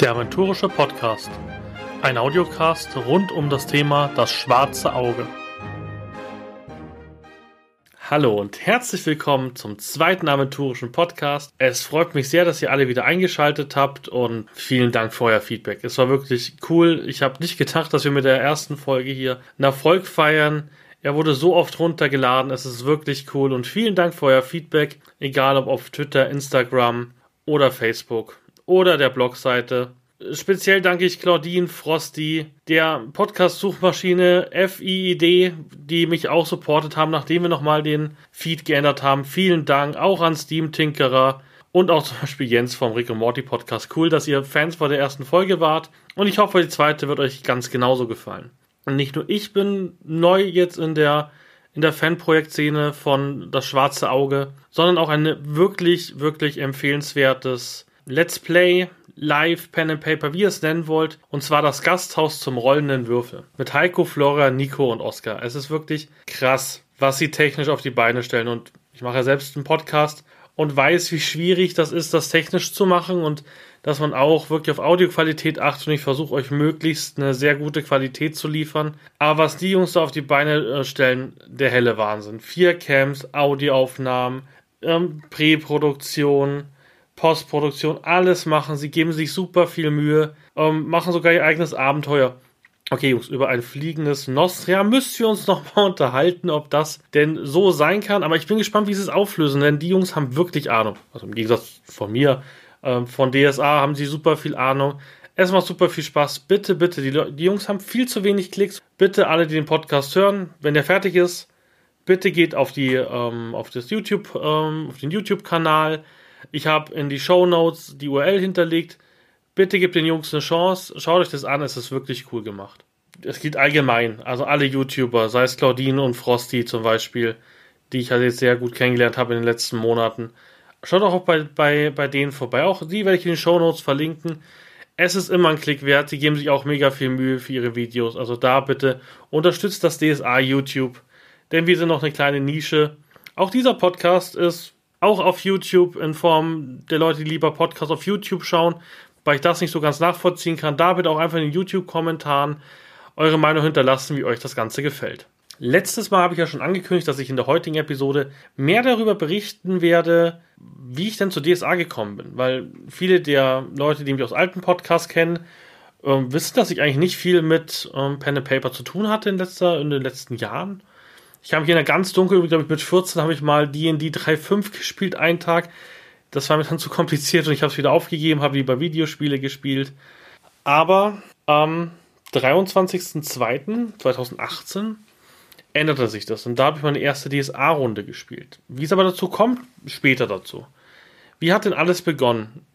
Der Aventurische Podcast. Ein Audiocast rund um das Thema das schwarze Auge. Hallo und herzlich willkommen zum zweiten aventurischen Podcast. Es freut mich sehr, dass ihr alle wieder eingeschaltet habt und vielen Dank für euer Feedback. Es war wirklich cool. Ich habe nicht gedacht, dass wir mit der ersten Folge hier einen Erfolg feiern. Er wurde so oft runtergeladen. Es ist wirklich cool und vielen Dank für euer Feedback. Egal ob auf Twitter, Instagram oder Facebook oder der Blogseite. Speziell danke ich Claudine Frosty, der Podcast-Suchmaschine FIID, die mich auch supportet haben, nachdem wir nochmal den Feed geändert haben. Vielen Dank auch an Steam Tinkerer und auch zum Beispiel Jens vom Rick und Morty Podcast. Cool, dass ihr Fans vor der ersten Folge wart. Und ich hoffe, die zweite wird euch ganz genauso gefallen. Und nicht nur ich bin neu jetzt in der in der Fanprojektszene von Das Schwarze Auge, sondern auch ein wirklich, wirklich empfehlenswertes Let's Play, Live, Pen and Paper, wie ihr es nennen wollt. Und zwar das Gasthaus zum rollenden Würfel. Mit Heiko, Flora, Nico und Oskar. Es ist wirklich krass, was sie technisch auf die Beine stellen. Und ich mache ja selbst einen Podcast und weiß, wie schwierig das ist, das technisch zu machen und dass man auch wirklich auf Audioqualität achtet und ich versuche euch möglichst eine sehr gute Qualität zu liefern. Aber was die Jungs da auf die Beine äh, stellen, der helle Wahnsinn. Vier Camps, Audioaufnahmen, ähm, Präproduktion, Postproduktion, alles machen. Sie geben sich super viel Mühe, ähm, machen sogar ihr eigenes Abenteuer. Okay, Jungs, über ein fliegendes Nostria müsst ihr uns noch mal unterhalten, ob das denn so sein kann. Aber ich bin gespannt, wie sie es auflösen, denn die Jungs haben wirklich Ahnung. Also im Gegensatz von mir, ähm, von DSA haben sie super viel Ahnung. Es macht super viel Spaß. Bitte, bitte, die, die Jungs haben viel zu wenig Klicks. Bitte alle, die den Podcast hören, wenn der fertig ist, bitte geht auf die, ähm, auf das YouTube, ähm, auf den YouTube-Kanal ich habe in die Show Notes die URL hinterlegt. Bitte gebt den Jungs eine Chance. Schaut euch das an, es ist wirklich cool gemacht. Es geht allgemein, also alle YouTuber, sei es Claudine und Frosty zum Beispiel, die ich halt jetzt sehr gut kennengelernt habe in den letzten Monaten. Schaut auch bei, bei, bei denen vorbei. Auch die werde ich in den Show Notes verlinken. Es ist immer ein Klick wert. Sie geben sich auch mega viel Mühe für ihre Videos. Also da bitte unterstützt das DSA YouTube. Denn wir sind noch eine kleine Nische. Auch dieser Podcast ist auch auf YouTube in Form der Leute, die lieber Podcasts auf YouTube schauen, weil ich das nicht so ganz nachvollziehen kann. Da bitte auch einfach in den YouTube-Kommentaren eure Meinung hinterlassen, wie euch das Ganze gefällt. Letztes Mal habe ich ja schon angekündigt, dass ich in der heutigen Episode mehr darüber berichten werde, wie ich denn zu DSA gekommen bin. Weil viele der Leute, die mich aus alten Podcasts kennen, äh, wissen, dass ich eigentlich nicht viel mit ähm, Pen and Paper zu tun hatte in, letzter, in den letzten Jahren. Ich habe hier in der ganz dunkel, glaube ich, mit 14 habe ich mal D&D 3.5 gespielt, einen Tag. Das war mir dann zu kompliziert und ich habe es wieder aufgegeben, habe lieber Videospiele gespielt. Aber am 23.02.2018 änderte sich das und da habe ich meine erste DSA-Runde gespielt. Wie es aber dazu kommt, später dazu. Wie hat denn alles begonnen?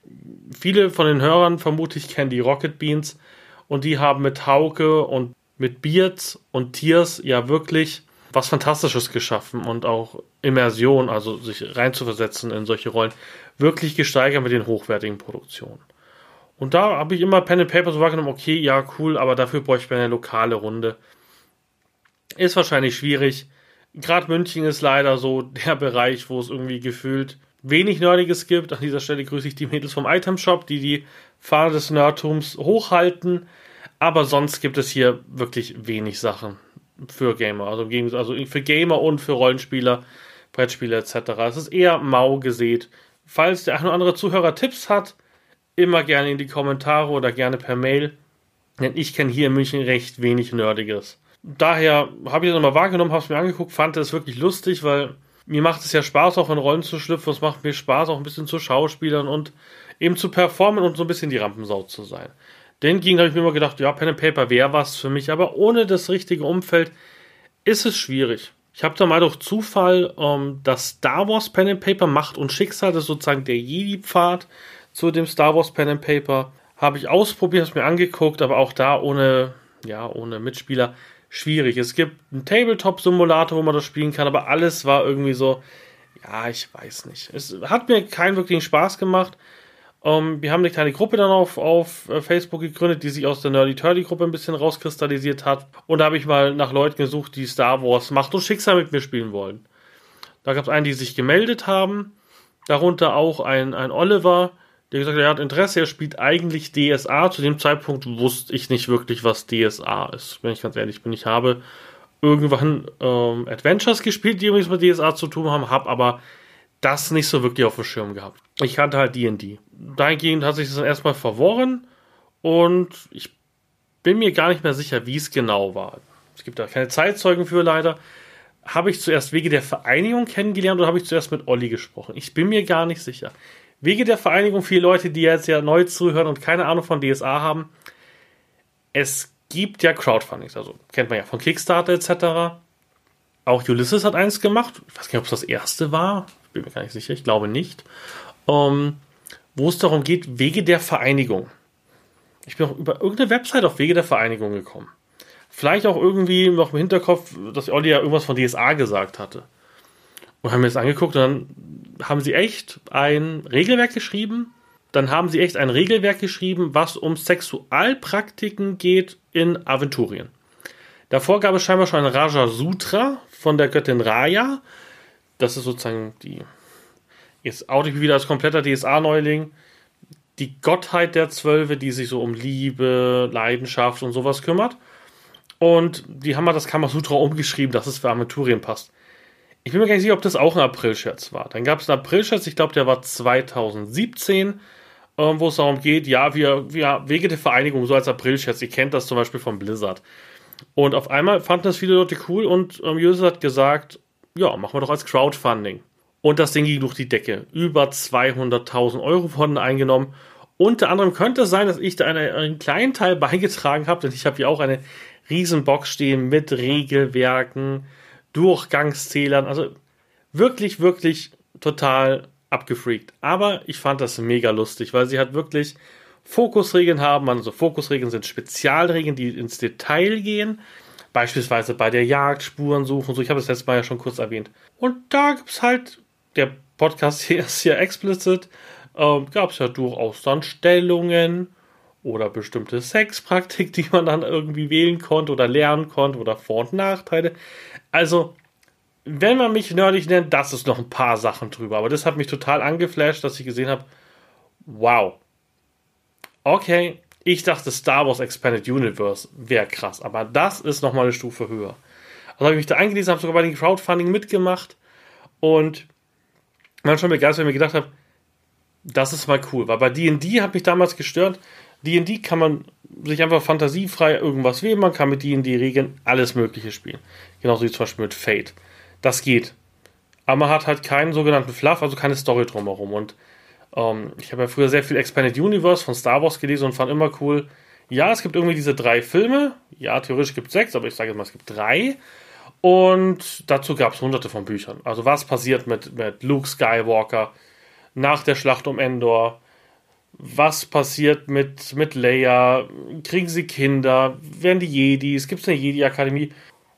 Viele von den Hörern vermutlich kennen die Rocket Beans und die haben mit Hauke und mit Beards und Tiers ja wirklich was Fantastisches geschaffen und auch Immersion, also sich reinzuversetzen in solche Rollen, wirklich gesteigert mit den hochwertigen Produktionen. Und da habe ich immer Pen and Paper so wahrgenommen, okay, ja, cool, aber dafür bräuchte ich eine lokale Runde. Ist wahrscheinlich schwierig. Gerade München ist leider so der Bereich, wo es irgendwie gefühlt wenig Nerdiges gibt. An dieser Stelle grüße ich die Mädels vom Item Shop, die die Fahne des Nerdtums hochhalten. Aber sonst gibt es hier wirklich wenig Sachen für Gamer. Also, also für Gamer und für Rollenspieler, Brettspiele etc. Es ist eher mau gesät. Falls der ein oder andere Zuhörer Tipps hat, immer gerne in die Kommentare oder gerne per Mail. Denn ich kenne hier in München recht wenig Nerdiges. Daher habe ich das nochmal wahrgenommen, habe es mir angeguckt, fand es wirklich lustig, weil mir macht es ja Spaß, auch in Rollen zu schlüpfen. Es macht mir Spaß, auch ein bisschen zu Schauspielern und eben zu performen und so ein bisschen die Rampensau zu sein. Ging, habe ich mir immer gedacht, ja, Pen and Paper wäre was für mich, aber ohne das richtige Umfeld ist es schwierig. Ich habe da mal durch Zufall ähm, das Star Wars Pen and Paper Macht und Schicksal, das ist sozusagen der Jedi-Pfad zu dem Star Wars Pen and Paper, habe ich ausprobiert, habe mir angeguckt, aber auch da ohne, ja, ohne Mitspieler schwierig. Es gibt einen Tabletop-Simulator, wo man das spielen kann, aber alles war irgendwie so, ja, ich weiß nicht. Es hat mir keinen wirklichen Spaß gemacht. Um, ähm, wir haben eine kleine Gruppe dann auf, auf äh, Facebook gegründet, die sich aus der Nerdy Turdy Gruppe ein bisschen rauskristallisiert hat. Und da habe ich mal nach Leuten gesucht, die Star Wars Macht und Schicksal mit mir spielen wollen. Da gab es einen, die sich gemeldet haben. Darunter auch ein, ein Oliver, der gesagt hat, er hat Interesse, er spielt eigentlich DSA. Zu dem Zeitpunkt wusste ich nicht wirklich, was DSA ist, wenn ich ganz ehrlich bin. Ich habe irgendwann ähm, Adventures gespielt, die übrigens mit DSA zu tun haben, habe aber das nicht so wirklich auf dem Schirm gehabt. Ich kannte halt D&D. Dahingehend hat sich das dann erstmal verworren und ich bin mir gar nicht mehr sicher, wie es genau war. Es gibt da keine Zeitzeugen für leider. Habe ich zuerst Wege der Vereinigung kennengelernt oder habe ich zuerst mit Olli gesprochen? Ich bin mir gar nicht sicher. Wege der Vereinigung, viele Leute, die jetzt ja neu zuhören und keine Ahnung von DSA haben. Es gibt ja Crowdfundings, also kennt man ja von Kickstarter etc. Auch Ulysses hat eins gemacht. Ich weiß gar nicht, ob es das erste war. Ich bin mir gar nicht sicher. Ich glaube nicht. Ähm, wo es darum geht, Wege der Vereinigung. Ich bin auch über irgendeine Website auf Wege der Vereinigung gekommen. Vielleicht auch irgendwie noch im Hinterkopf, dass Olli ja irgendwas von DSA gesagt hatte. Und haben mir das angeguckt und dann haben sie echt ein Regelwerk geschrieben. Dann haben sie echt ein Regelwerk geschrieben, was um Sexualpraktiken geht in Aventurien. Davor gab es scheinbar schon ein Raja Sutra von der Göttin Raya. Das ist sozusagen die. Jetzt oute ich wieder als kompletter DSA-Neuling. Die Gottheit der Zwölfe, die sich so um Liebe, Leidenschaft und sowas kümmert. Und die haben mal das Kamasutra umgeschrieben, dass es für Aventurien passt. Ich bin mir gar nicht sicher, ob das auch ein April-Scherz war. Dann gab es einen April-Scherz, ich glaube, der war 2017, ähm, wo es darum geht, ja, wir, wir Wege der Vereinigung, so als April-Scherz. Ihr kennt das zum Beispiel von Blizzard. Und auf einmal fanden das viele Leute cool und ähm, hat gesagt, ja, machen wir doch als Crowdfunding. Und das Ding ging durch die Decke. Über 200.000 Euro wurden eingenommen. Unter anderem könnte es sein, dass ich da eine, einen kleinen Teil beigetragen habe, denn ich habe hier auch eine Riesenbox stehen mit Regelwerken, Durchgangszählern. Also wirklich, wirklich total abgefreakt. Aber ich fand das mega lustig, weil sie halt wirklich Fokusregeln haben. Also Fokusregeln sind Spezialregeln, die ins Detail gehen. Beispielsweise bei der Jagd, Spuren suchen. So, ich habe das letzte Mal ja schon kurz erwähnt. Und da gibt es halt, der Podcast hier ist ja explicit, ähm, gab es ja durchaus dann Stellungen oder bestimmte Sexpraktik, die man dann irgendwie wählen konnte oder lernen konnte oder Vor- und Nachteile. Also, wenn man mich nerdig nennt, das ist noch ein paar Sachen drüber. Aber das hat mich total angeflasht, dass ich gesehen habe, wow. Okay, ich dachte Star Wars Expanded Universe wäre krass, aber das ist nochmal eine Stufe höher. Also habe ich mich da eingelesen, habe sogar bei den Crowdfunding mitgemacht und man schon begeistert, wenn ich mir gedacht habe, das ist mal cool, weil bei D&D hat mich damals gestört, D&D kann man sich einfach fantasiefrei irgendwas wählen, man kann mit D&D-Regeln alles mögliche spielen. Genauso wie zum Beispiel mit Fate. Das geht. Aber man hat halt keinen sogenannten Fluff, also keine Story drumherum. Und ähm, ich habe ja früher sehr viel Expanded Universe von Star Wars gelesen und fand immer cool, ja, es gibt irgendwie diese drei Filme. Ja, theoretisch gibt es sechs, aber ich sage jetzt mal, es gibt drei. Und dazu gab es hunderte von Büchern. Also was passiert mit, mit Luke Skywalker nach der Schlacht um Endor? was passiert mit, mit Leia, kriegen sie Kinder, werden die Jedis, gibt es eine Jedi-Akademie.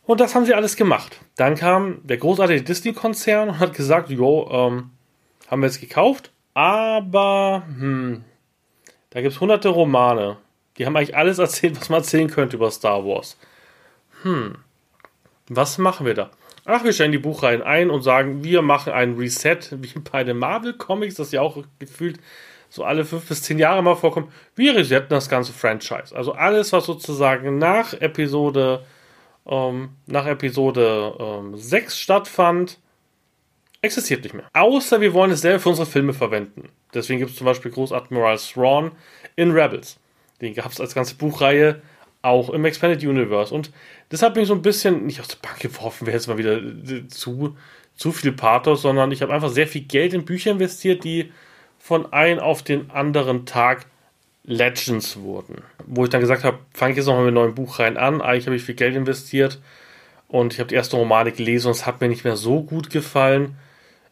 Und das haben sie alles gemacht. Dann kam der großartige Disney-Konzern und hat gesagt, jo, ähm, haben wir jetzt gekauft, aber hm, da gibt es hunderte Romane. Die haben eigentlich alles erzählt, was man erzählen könnte über Star Wars. Hm, was machen wir da? Ach, wir stellen die Buchreihen ein und sagen, wir machen ein Reset, wie bei den Marvel-Comics, das ja auch gefühlt so alle fünf bis zehn Jahre mal vorkommt, wir resetten das ganze Franchise. Also alles, was sozusagen nach Episode, ähm, nach Episode ähm, 6 stattfand, existiert nicht mehr. Außer wir wollen es selber für unsere Filme verwenden. Deswegen gibt es zum Beispiel Großadmiral Thrawn in Rebels. Den gab es als ganze Buchreihe auch im Expanded Universe. Und das hat mich so ein bisschen nicht aus der Bank geworfen, wäre jetzt mal wieder äh, zu, zu viel Pathos, sondern ich habe einfach sehr viel Geld in Bücher investiert, die von einem auf den anderen Tag Legends wurden. Wo ich dann gesagt habe, fange ich jetzt nochmal mit einem neuen Buch rein an. Eigentlich habe ich viel Geld investiert und ich habe die erste Romane gelesen und es hat mir nicht mehr so gut gefallen.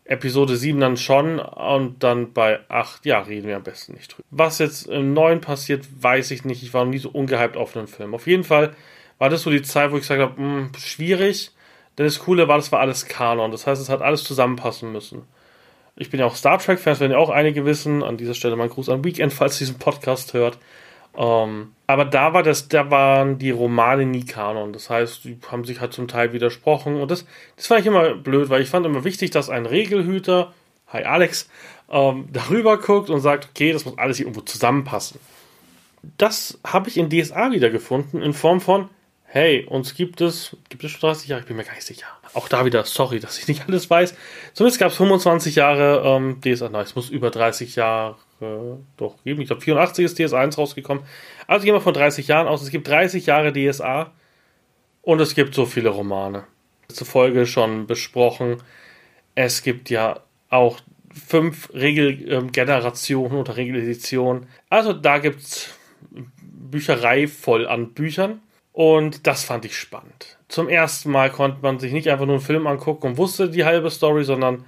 Episode 7 dann schon und dann bei 8, ja, reden wir am besten nicht drüber. Was jetzt im neuen passiert, weiß ich nicht. Ich war noch nie so ungehypt auf einen Film. Auf jeden Fall war das so die Zeit, wo ich gesagt habe, hm, schwierig. Denn das Coole war, das war alles Kanon. Das heißt, es hat alles zusammenpassen müssen. Ich bin ja auch Star Trek-Fans, werden ja auch einige wissen. An dieser Stelle mal ein Gruß an Weekend, falls ihr diesen Podcast hört. Ähm, aber da war das, da waren die Romane nie Kanon. Das heißt, die haben sich halt zum Teil widersprochen. Und das, das fand ich immer blöd, weil ich fand immer wichtig, dass ein Regelhüter, hi Alex, ähm, darüber guckt und sagt, okay, das muss alles hier irgendwo zusammenpassen. Das habe ich in DSA wiedergefunden in Form von, hey, uns gibt es, gibt es schon 30 Jahre? Ich bin mir gar nicht sicher. Auch da wieder, sorry, dass ich nicht alles weiß. Zumindest gab es 25 Jahre ähm, DSA, nein, es muss über 30 Jahre doch geben. Ich glaube, 84 ist DSA 1 rausgekommen. Also gehen wir von 30 Jahren aus. Es gibt 30 Jahre DSA und es gibt so viele Romane. Letzte Folge schon besprochen. Es gibt ja auch fünf Regelgenerationen oder Regeleditionen. Also da gibt es Bücherei voll an Büchern. Und das fand ich spannend. Zum ersten Mal konnte man sich nicht einfach nur einen Film angucken und wusste die halbe Story, sondern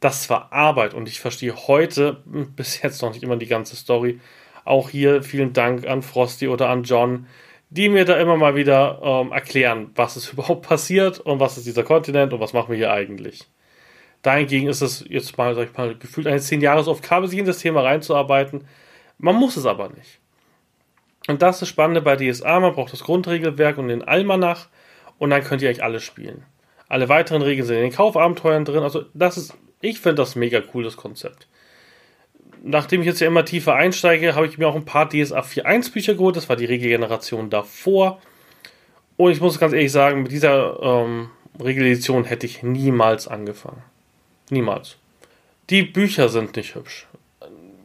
das war Arbeit. Und ich verstehe heute bis jetzt noch nicht immer die ganze Story. Auch hier vielen Dank an Frosty oder an John, die mir da immer mal wieder ähm, erklären, was ist überhaupt passiert und was ist dieser Kontinent und was machen wir hier eigentlich. Dahingegen ist es jetzt mal, sag ich mal, gefühlt eine 10 Jahresaufgabe, sich in das Thema reinzuarbeiten. Man muss es aber nicht. Und das ist das Spannende bei DSA, man braucht das Grundregelwerk und den Almanach und dann könnt ihr eigentlich alles spielen. Alle weiteren Regeln sind in den Kaufabenteuern drin, also das ist, ich finde das mega cool, das Konzept. Nachdem ich jetzt ja immer tiefer einsteige, habe ich mir auch ein paar DSA 4.1 Bücher geholt, das war die Regelgeneration davor. Und ich muss ganz ehrlich sagen, mit dieser ähm, Regeledition hätte ich niemals angefangen. Niemals. Die Bücher sind nicht hübsch.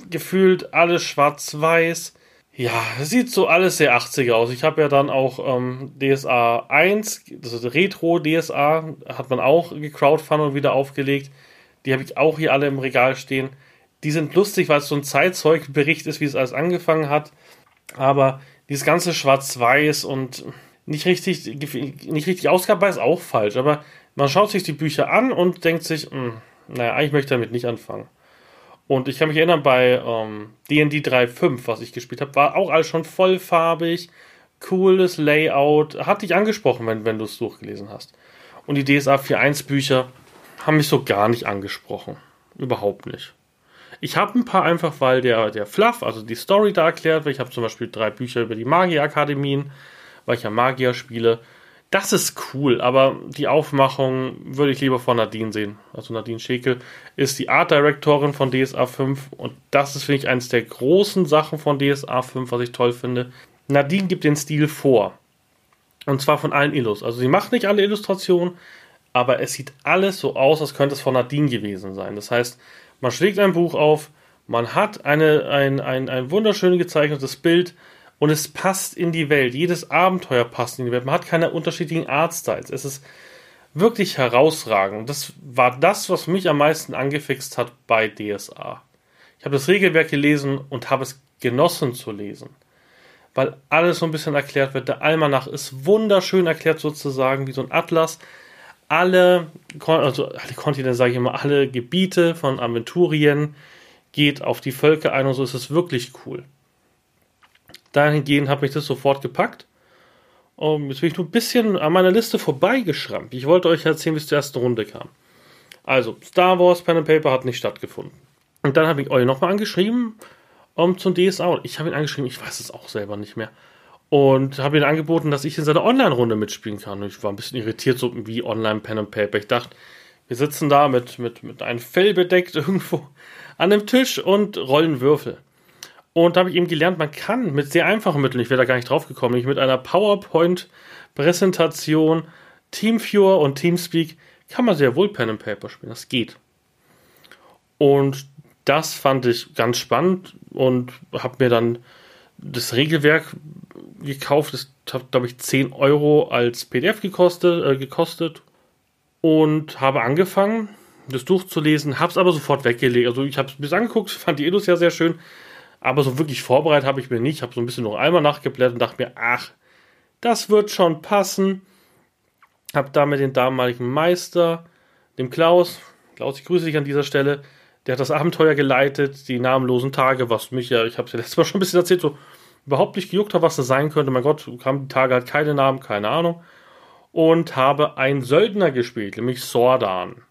Gefühlt alles schwarz-weiß ja, sieht so alles sehr 80er aus. Ich habe ja dann auch ähm, DSA 1, das ist Retro DSA, hat man auch gecrowdfundet und wieder aufgelegt. Die habe ich auch hier alle im Regal stehen. Die sind lustig, weil es so ein Zeitzeugbericht ist, wie es alles angefangen hat. Aber dieses ganze Schwarz-Weiß und nicht richtig, nicht richtig ausgabe ist auch falsch. Aber man schaut sich die Bücher an und denkt sich, mh, hm, naja, eigentlich möchte ich damit nicht anfangen. Und ich kann mich erinnern, bei ähm, DD 3.5, was ich gespielt habe, war auch alles schon vollfarbig, cooles Layout. Hat dich angesprochen, wenn, wenn du es durchgelesen hast. Und die DSA 4.1 Bücher haben mich so gar nicht angesprochen. Überhaupt nicht. Ich habe ein paar einfach, weil der, der Fluff, also die Story da erklärt wird. Ich habe zum Beispiel drei Bücher über die Magierakademien, weil ich ja Magier spiele. Das ist cool, aber die Aufmachung würde ich lieber von Nadine sehen. Also Nadine Schekel ist die Art Directorin von DSA 5 und das ist, finde ich, eines der großen Sachen von DSA 5, was ich toll finde. Nadine gibt den Stil vor. Und zwar von allen Illus. Also sie macht nicht alle Illustrationen, aber es sieht alles so aus, als könnte es von Nadine gewesen sein. Das heißt, man schlägt ein Buch auf, man hat eine, ein, ein, ein wunderschön gezeichnetes Bild, und es passt in die Welt. Jedes Abenteuer passt in die Welt. Man hat keine unterschiedlichen Artstyles. Es ist wirklich herausragend. Das war das, was mich am meisten angefixt hat bei DSA. Ich habe das Regelwerk gelesen und habe es genossen zu lesen. Weil alles so ein bisschen erklärt wird. Der Almanach ist wunderschön erklärt sozusagen, wie so ein Atlas. Alle, also alle Kontinente, sage ich immer, alle Gebiete von Aventurien geht auf die Völker ein und so ist es wirklich cool dahingehend hat mich das sofort gepackt. Um, jetzt bin ich nur ein bisschen an meiner Liste vorbeigeschrammt. Ich wollte euch erzählen, wie es zur ersten Runde kam. Also, Star Wars Pen and Paper hat nicht stattgefunden. Und dann habe ich euch nochmal angeschrieben um, zum DSA. Ich habe ihn angeschrieben, ich weiß es auch selber nicht mehr. Und habe ihm angeboten, dass ich in seiner Online-Runde mitspielen kann. Und ich war ein bisschen irritiert, so wie Online Pen and Paper. Ich dachte, wir sitzen da mit, mit, mit einem Fell bedeckt irgendwo an dem Tisch und rollen Würfel. Und da habe ich eben gelernt, man kann mit sehr einfachen Mitteln, ich wäre da gar nicht drauf gekommen, mit einer PowerPoint-Präsentation, Teamviewer und Teamspeak kann man sehr wohl Pen and Paper spielen. Das geht. Und das fand ich ganz spannend und habe mir dann das Regelwerk gekauft. Das hat, glaube ich, 10 Euro als PDF gekostet, äh, gekostet und habe angefangen, das durchzulesen, habe es aber sofort weggelegt. Also ich habe es mir angeguckt, fand die Edus ja sehr schön, aber so wirklich vorbereitet habe ich mir nicht. Ich habe so ein bisschen noch einmal nachgeblättert und dachte mir, ach, das wird schon passen. Habe da mit dem damaligen Meister, dem Klaus, Klaus, ich grüße dich an dieser Stelle, der hat das Abenteuer geleitet, die namenlosen Tage, was mich ja, ich habe es ja letztes Mal schon ein bisschen erzählt, so überhaupt nicht gejuckt hat, was das sein könnte. Mein Gott, kamen die Tage halt keine Namen, keine Ahnung. Und habe einen Söldner gespielt, nämlich Sordan.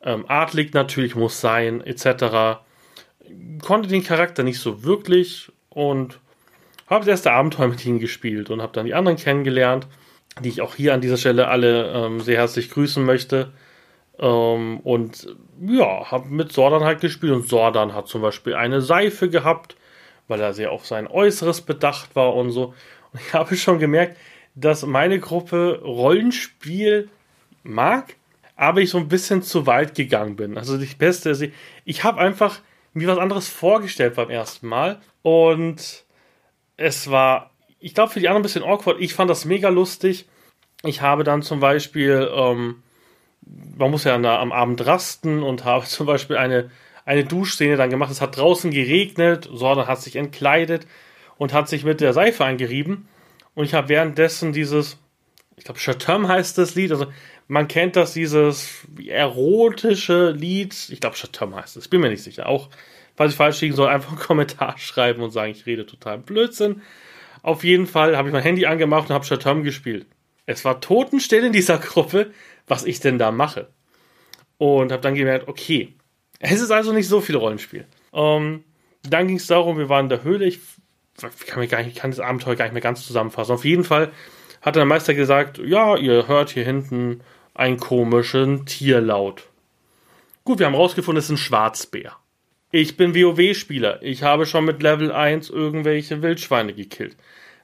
Ähm, Adlig natürlich muss sein, etc konnte den Charakter nicht so wirklich und habe das erste Abenteuer mit ihm gespielt und habe dann die anderen kennengelernt, die ich auch hier an dieser Stelle alle ähm, sehr herzlich grüßen möchte. Ähm, und ja, habe mit Sordan halt gespielt und Sordan hat zum Beispiel eine Seife gehabt, weil er sehr auf sein Äußeres bedacht war und so. Und ich habe schon gemerkt, dass meine Gruppe Rollenspiel mag, aber ich so ein bisschen zu weit gegangen bin. Also die beste, ich habe einfach mir was anderes vorgestellt beim ersten Mal und es war, ich glaube, für die anderen ein bisschen awkward. Ich fand das mega lustig. Ich habe dann zum Beispiel, ähm, man muss ja am Abend rasten und habe zum Beispiel eine, eine Duschszene dann gemacht. Es hat draußen geregnet, Sordan hat sich entkleidet und hat sich mit der Seife eingerieben. Und ich habe währenddessen dieses, ich glaube, Chatham heißt das Lied, also man kennt das, dieses erotische Lied, ich glaube, Chatham heißt es, ich bin mir nicht sicher. Auch, falls ich falsch liegen soll, einfach einen Kommentar schreiben und sagen, ich rede total Blödsinn. Auf jeden Fall habe ich mein Handy angemacht und habe Chatham gespielt. Es war totenstill in dieser Gruppe, was ich denn da mache. Und habe dann gemerkt, okay, es ist also nicht so viel Rollenspiel. Ähm, dann ging es darum, wir waren in der Höhle. Ich kann, mir gar nicht, ich kann das Abenteuer gar nicht mehr ganz zusammenfassen. Auf jeden Fall hat der Meister gesagt, ja, ihr hört hier hinten einen komischen Tierlaut. Gut, wir haben rausgefunden, es ist ein Schwarzbär. Ich bin WoW-Spieler. Ich habe schon mit Level 1 irgendwelche Wildschweine gekillt.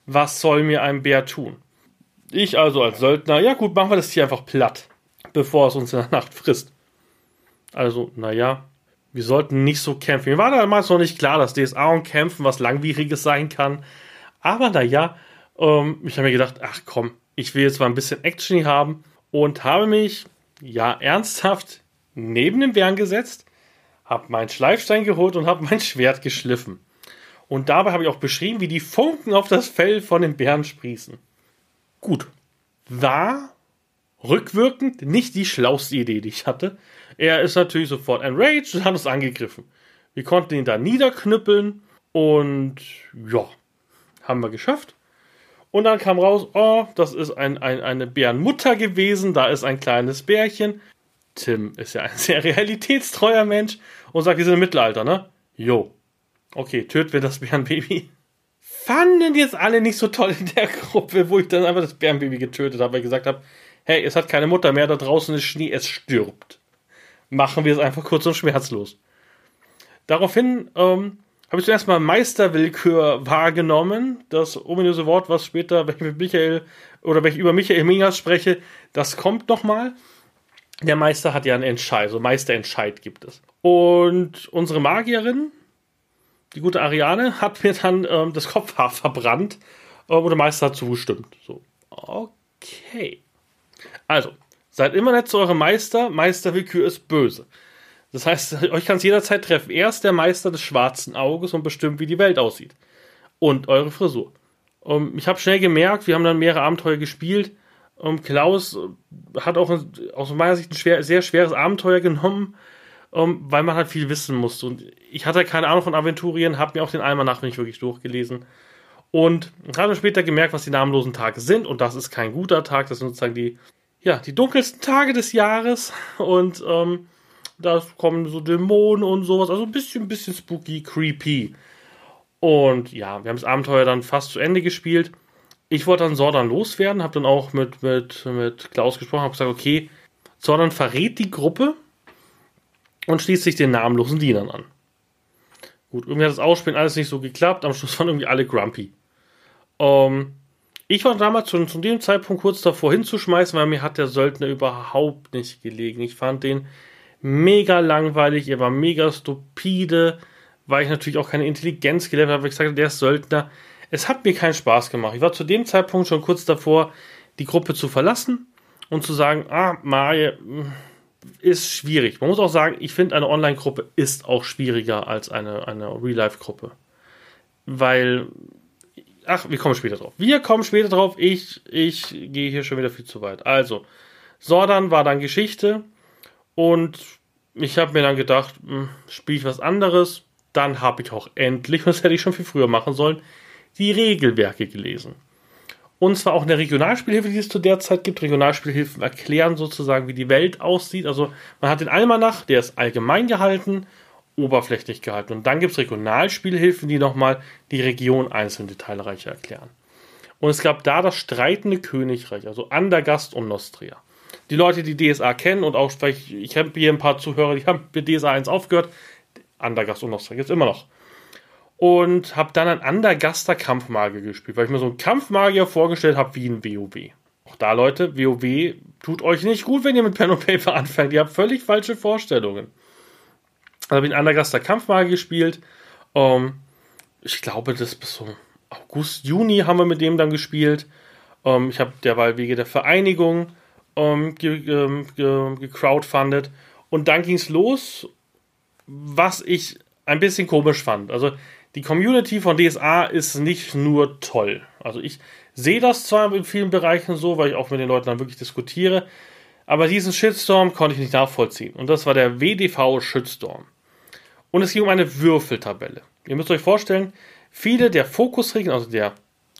Was soll mir ein Bär tun? Ich also als Söldner, ja gut, machen wir das Tier einfach platt, bevor es uns in der Nacht frisst. Also, naja, wir sollten nicht so kämpfen. Mir war damals noch nicht klar, dass DSA und Kämpfen was Langwieriges sein kann. Aber naja, ähm, ich habe mir gedacht, ach komm, ich will jetzt mal ein bisschen Action haben und habe mich, ja, ernsthaft neben den Bären gesetzt, habe meinen Schleifstein geholt und habe mein Schwert geschliffen. Und dabei habe ich auch beschrieben, wie die Funken auf das Fell von den Bären sprießen. Gut. War rückwirkend nicht die schlauste Idee, die ich hatte. Er ist natürlich sofort enraged und hat uns angegriffen. Wir konnten ihn da niederknüppeln und ja, haben wir geschafft. Und dann kam raus, oh, das ist ein, ein, eine Bärenmutter gewesen, da ist ein kleines Bärchen. Tim ist ja ein sehr realitätstreuer Mensch und sagt, wir sind im Mittelalter, ne? Jo. Okay, töten wir das Bärenbaby. Fanden jetzt alle nicht so toll in der Gruppe, wo ich dann einfach das Bärenbaby getötet habe, weil ich gesagt habe, hey, es hat keine Mutter mehr, da draußen ist Schnee, es stirbt. Machen wir es einfach kurz und schmerzlos. Daraufhin ähm, habe ich zuerst mal Meisterwillkür wahrgenommen. Das ominöse Wort, was später, wenn ich mit Michael oder wenn ich über Michael Mingas spreche, das kommt nochmal. Der Meister hat ja einen Entscheid, also Meisterentscheid gibt es. Und unsere Magierin, die gute Ariane, hat mir dann ähm, das Kopfhaar verbrannt ähm, und der Meister hat zugestimmt. So, okay. Also, seid immer nett zu eurem Meister. Meisterwillkür ist böse. Das heißt, euch kann es jederzeit treffen. Er ist der Meister des schwarzen Auges und bestimmt, wie die Welt aussieht. Und eure Frisur. Um, ich habe schnell gemerkt, wir haben dann mehrere Abenteuer gespielt. Um, Klaus hat auch ein, aus meiner Sicht ein schwer, sehr schweres Abenteuer genommen, um, weil man halt viel wissen musste. Und ich hatte keine Ahnung von Aventurien, habe mir auch den Almanach nicht wirklich durchgelesen. Und habe später gemerkt, was die namenlosen Tage sind. Und das ist kein guter Tag, das sind sozusagen die, ja, die dunkelsten Tage des Jahres. Und ähm, da kommen so Dämonen und sowas. Also ein bisschen, ein bisschen spooky, creepy. Und ja, wir haben das Abenteuer dann fast zu Ende gespielt. Ich wollte dann Sordan loswerden, habe dann auch mit, mit, mit Klaus gesprochen, habe gesagt, okay, Sordan verrät die Gruppe und schließt sich den namenlosen Dienern an. Gut, irgendwie hat das Ausspielen alles nicht so geklappt. Am Schluss waren irgendwie alle grumpy. Ähm, ich war damals schon zu dem Zeitpunkt kurz davor hinzuschmeißen, weil mir hat der Söldner überhaupt nicht gelegen. Ich fand den mega langweilig, er war mega stupide, weil ich natürlich auch keine Intelligenz gelernt habe. Ich sagte, der ist Söldner. Es hat mir keinen Spaß gemacht. Ich war zu dem Zeitpunkt schon kurz davor, die Gruppe zu verlassen und zu sagen, ah, Marie hm, ist schwierig. Man muss auch sagen, ich finde, eine Online-Gruppe ist auch schwieriger als eine, eine Real-Life-Gruppe. Weil, ach, wir kommen später drauf. Wir kommen später drauf. Ich, ich gehe hier schon wieder viel zu weit. Also, Sordan war dann Geschichte. Und ich habe mir dann gedacht, hm, spiele ich was anderes. Dann habe ich auch endlich, das hätte ich schon viel früher machen sollen, die Regelwerke gelesen. Und zwar auch eine Regionalspielhilfe, die es zu der Zeit gibt. Regionalspielhilfen erklären sozusagen, wie die Welt aussieht. Also man hat den Almanach, der ist allgemein gehalten, oberflächlich gehalten. Und dann gibt es Regionalspielhilfen, die nochmal die Region einzeln detailreicher erklären. Und es gab da das streitende Königreich, also Andergast und Nostria. Die Leute, die DSA kennen und auch, ich, ich habe hier ein paar Zuhörer, die haben mit DSA 1 aufgehört. Andergast und Nostra gibt immer noch. Und habe dann ein Andergaster Kampfmagier gespielt, weil ich mir so einen Kampfmagier vorgestellt habe wie ein WoW. Auch da, Leute, WoW tut euch nicht gut, wenn ihr mit Pen und Paper anfängt. Ihr habt völlig falsche Vorstellungen. Also habe ich einen Andergaster Kampfmagier gespielt. Ähm, ich glaube, das bis so August, Juni haben wir mit dem dann gespielt. Ähm, ich habe derweil Wege der Vereinigung ähm, ge, ge, gecrowdfundet. Und dann ging es los, was ich ein bisschen komisch fand. Also die Community von DSA ist nicht nur toll. Also ich sehe das zwar in vielen Bereichen so, weil ich auch mit den Leuten dann wirklich diskutiere, aber diesen Shitstorm konnte ich nicht nachvollziehen. Und das war der WDV Shitstorm. Und es ging um eine Würfeltabelle. Ihr müsst euch vorstellen, viele der Fokusregeln, also der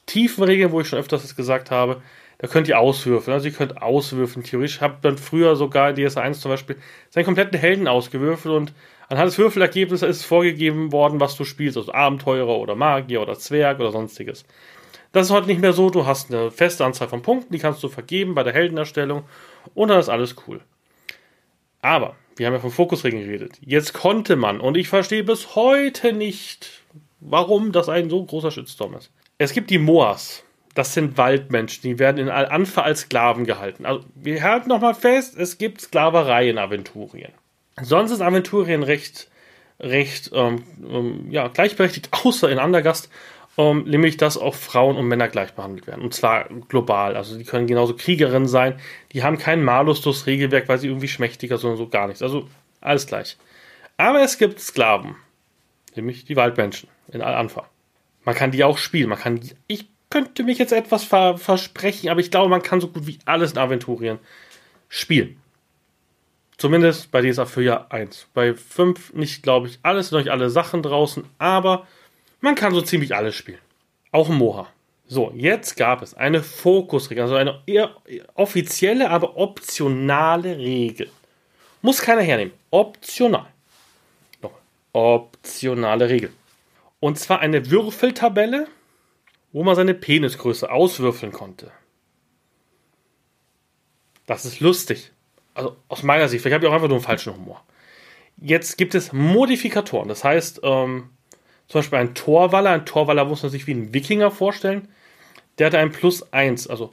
tiefen Regeln, wo ich schon öfters gesagt habe, da könnt ihr auswürfeln. Also ihr könnt auswürfeln. Theoretisch habt dann früher sogar in DS1 zum Beispiel seinen kompletten Helden ausgewürfelt und anhand des Würfelergebnisses ist vorgegeben worden, was du spielst. Also Abenteurer oder Magier oder Zwerg oder sonstiges. Das ist heute nicht mehr so. Du hast eine feste Anzahl von Punkten, die kannst du vergeben bei der Heldenerstellung und dann ist alles cool. Aber, wir haben ja von Fokusregeln geredet. Jetzt konnte man, und ich verstehe bis heute nicht, warum das ein so großer Shitstorm ist. Es gibt die Moas. Das sind Waldmenschen, die werden in Al-Anfa als Sklaven gehalten. Also, wir halten nochmal fest, es gibt Sklaverei in Aventurien. Sonst ist Aventurien recht, recht ähm, ähm, ja, gleichberechtigt, außer in Andergast, ähm, nämlich dass auch Frauen und Männer gleich behandelt werden. Und zwar global. Also die können genauso Kriegerinnen sein. Die haben kein Malus Regelwerk, weil sie irgendwie schmächtiger sind, so gar nichts. Also alles gleich. Aber es gibt Sklaven, nämlich die Waldmenschen in Al-Anfa. Man kann die auch spielen. Man kann, ich könnte mich jetzt etwas ver versprechen, aber ich glaube, man kann so gut wie alles in Aventurien spielen. Zumindest bei DSA 4 1. Bei 5 nicht, glaube ich, alles, noch nicht alle Sachen draußen, aber man kann so ziemlich alles spielen. Auch Moha. So, jetzt gab es eine Fokusregel, also eine eher offizielle, aber optionale Regel. Muss keiner hernehmen. Optional. Noch. Optionale Regel. Und zwar eine Würfeltabelle, wo man seine Penisgröße auswürfeln konnte. Das ist lustig. Also aus meiner Sicht, vielleicht habe ich auch einfach nur einen falschen Humor. Jetzt gibt es Modifikatoren. Das heißt, ähm, zum Beispiel ein Torwaller. Ein Torwaller muss man sich wie ein Wikinger vorstellen. Der hat ein Plus 1, also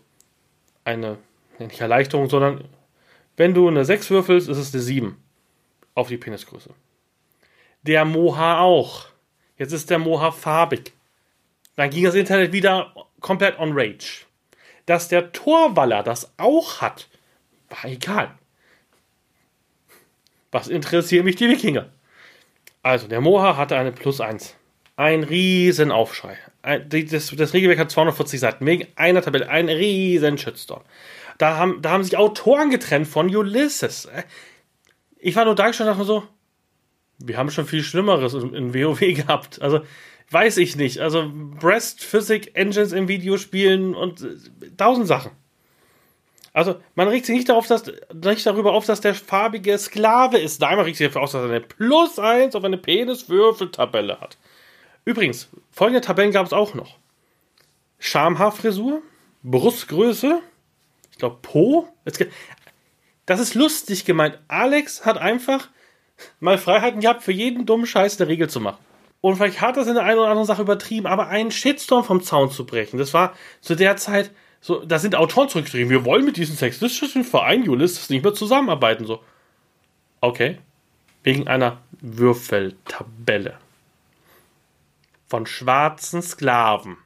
eine, nicht Erleichterung, sondern wenn du eine 6 würfelst, ist es eine 7 auf die Penisgröße. Der Moha auch. Jetzt ist der Moha farbig. Dann ging das Internet wieder komplett on Rage. Dass der Torwaller das auch hat, war egal. Was interessieren mich die Wikinger? Also, der Moha hatte eine Plus 1 ein riesen Aufschrei. Das, das Regelwerk hat 240 Seiten, wegen einer Tabelle, ein riesen Shitstorm. Da haben, da haben sich Autoren getrennt von Ulysses. Ich war nur da schon und dachte mir so, wir haben schon viel Schlimmeres in WoW gehabt. Also, weiß ich nicht. Also, Breast Physic Engines in Videospielen und äh, tausend Sachen. Also, man regt sich nicht, darauf, dass, nicht darüber auf, dass der farbige Sklave ist. Nein, man regt sich dafür aus, dass er eine Plus 1 auf eine Peniswürfeltabelle hat. Übrigens, folgende Tabellen gab es auch noch. Schamhaarfrisur, Brustgröße, ich glaube Po. Das ist lustig gemeint. Alex hat einfach mal Freiheiten gehabt, für jeden dummen Scheiß eine Regel zu machen. Und vielleicht hat das in der einen oder anderen Sache übertrieben, aber einen Shitstorm vom Zaun zu brechen, das war zu der Zeit so, da sind Autoren zurückgetrieben. Wir wollen mit diesem sexistischen Verein Ulysses nicht mehr zusammenarbeiten. So, okay. Wegen einer Würfeltabelle von schwarzen Sklaven.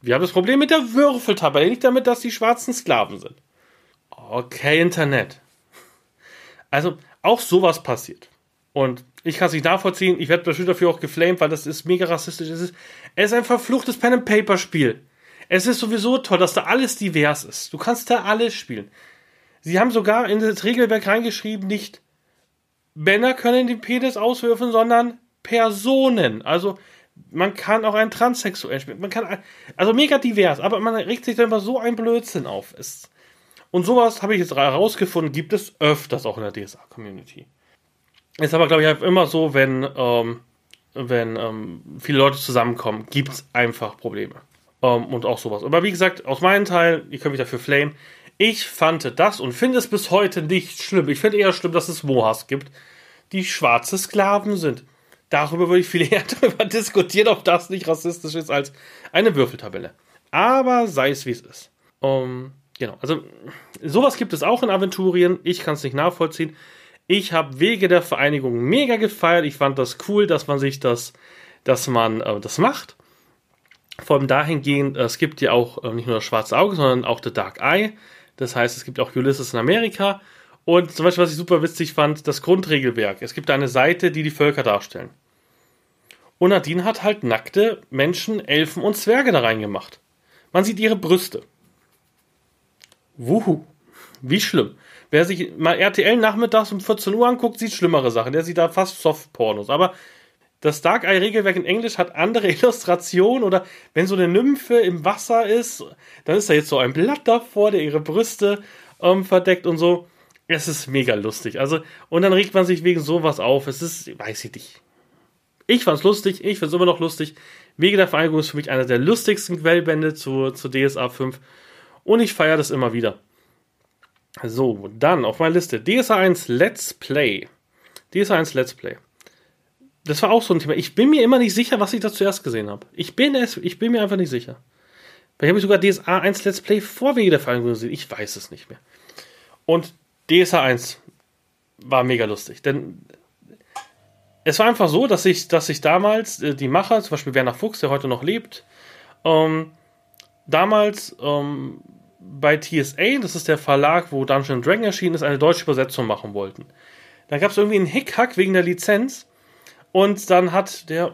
Wir haben das Problem mit der Würfeltabelle, nicht damit, dass die schwarzen Sklaven sind. Okay, Internet. Also, auch sowas passiert. Und ich kann es nicht nachvollziehen. Ich werde bestimmt dafür auch geflamed, weil das ist mega rassistisch. Es ist, es ist ein verfluchtes Pen-and-Paper-Spiel. Es ist sowieso toll, dass da alles divers ist. Du kannst da alles spielen. Sie haben sogar in das Regelwerk reingeschrieben, nicht Männer können den Penis auswürfen, sondern Personen. Also man kann auch einen Transsexuell spielen. Man kann, also mega divers, aber man regt sich dann immer so ein Blödsinn auf. Es, und sowas habe ich jetzt herausgefunden, gibt es öfters auch in der DSA-Community. Ist aber, glaube ich, halt immer so, wenn, ähm, wenn ähm, viele Leute zusammenkommen, gibt es einfach Probleme. Ähm, und auch sowas. Aber wie gesagt, aus meinem Teil, ihr könnt mich dafür flamen, Ich fand das und finde es bis heute nicht schlimm. Ich finde eher schlimm, dass es Mohas gibt, die schwarze Sklaven sind. Darüber würde ich viel eher darüber diskutieren, ob das nicht rassistisch ist als eine Würfeltabelle. Aber sei es wie es ist. Um, genau, also sowas gibt es auch in Aventurien. Ich kann es nicht nachvollziehen. Ich habe Wege der Vereinigung mega gefeiert. Ich fand das cool, dass man sich das, dass man äh, das macht. Vor allem dahingehend, es gibt ja auch äh, nicht nur das schwarze Auge, sondern auch The Dark Eye. Das heißt, es gibt auch Ulysses in Amerika. Und zum Beispiel, was ich super witzig fand, das Grundregelwerk. Es gibt eine Seite, die die Völker darstellen. Und Nadine hat halt nackte Menschen, Elfen und Zwerge da reingemacht. Man sieht ihre Brüste. Wuhu. Wie schlimm. Wer sich mal RTL nachmittags um 14 Uhr anguckt, sieht schlimmere Sachen. Der sieht da fast Soft-Pornos. Aber das Dark Eye Regelwerk in Englisch hat andere Illustrationen oder wenn so eine Nymphe im Wasser ist, dann ist da jetzt so ein Blatt davor, der ihre Brüste ähm, verdeckt und so. Es ist mega lustig. Also, und dann regt man sich wegen sowas auf. Es ist, weiß ich nicht. Ich fand's lustig, ich find's immer noch lustig. Wege der Vereinigung ist für mich einer der lustigsten Quellbände zu, zu DSA 5. Und ich feiere das immer wieder. So, dann auf meiner Liste. DSA 1 Let's Play. DSA 1 Let's Play. Das war auch so ein Thema. Ich bin mir immer nicht sicher, was ich da zuerst gesehen habe. Ich bin es, ich bin mir einfach nicht sicher. Vielleicht habe ich sogar DSA 1 Let's Play vor Wege der Vereinigung gesehen. Ich weiß es nicht mehr. Und DSA 1 war mega lustig. Denn es war einfach so, dass ich, dass ich damals äh, die Macher, zum Beispiel Werner Fuchs, der heute noch lebt, ähm, damals ähm, bei TSA, das ist der Verlag, wo Dungeon Dragon erschienen ist, eine deutsche Übersetzung machen wollten. Dann gab es irgendwie einen Hickhack wegen der Lizenz und dann hat der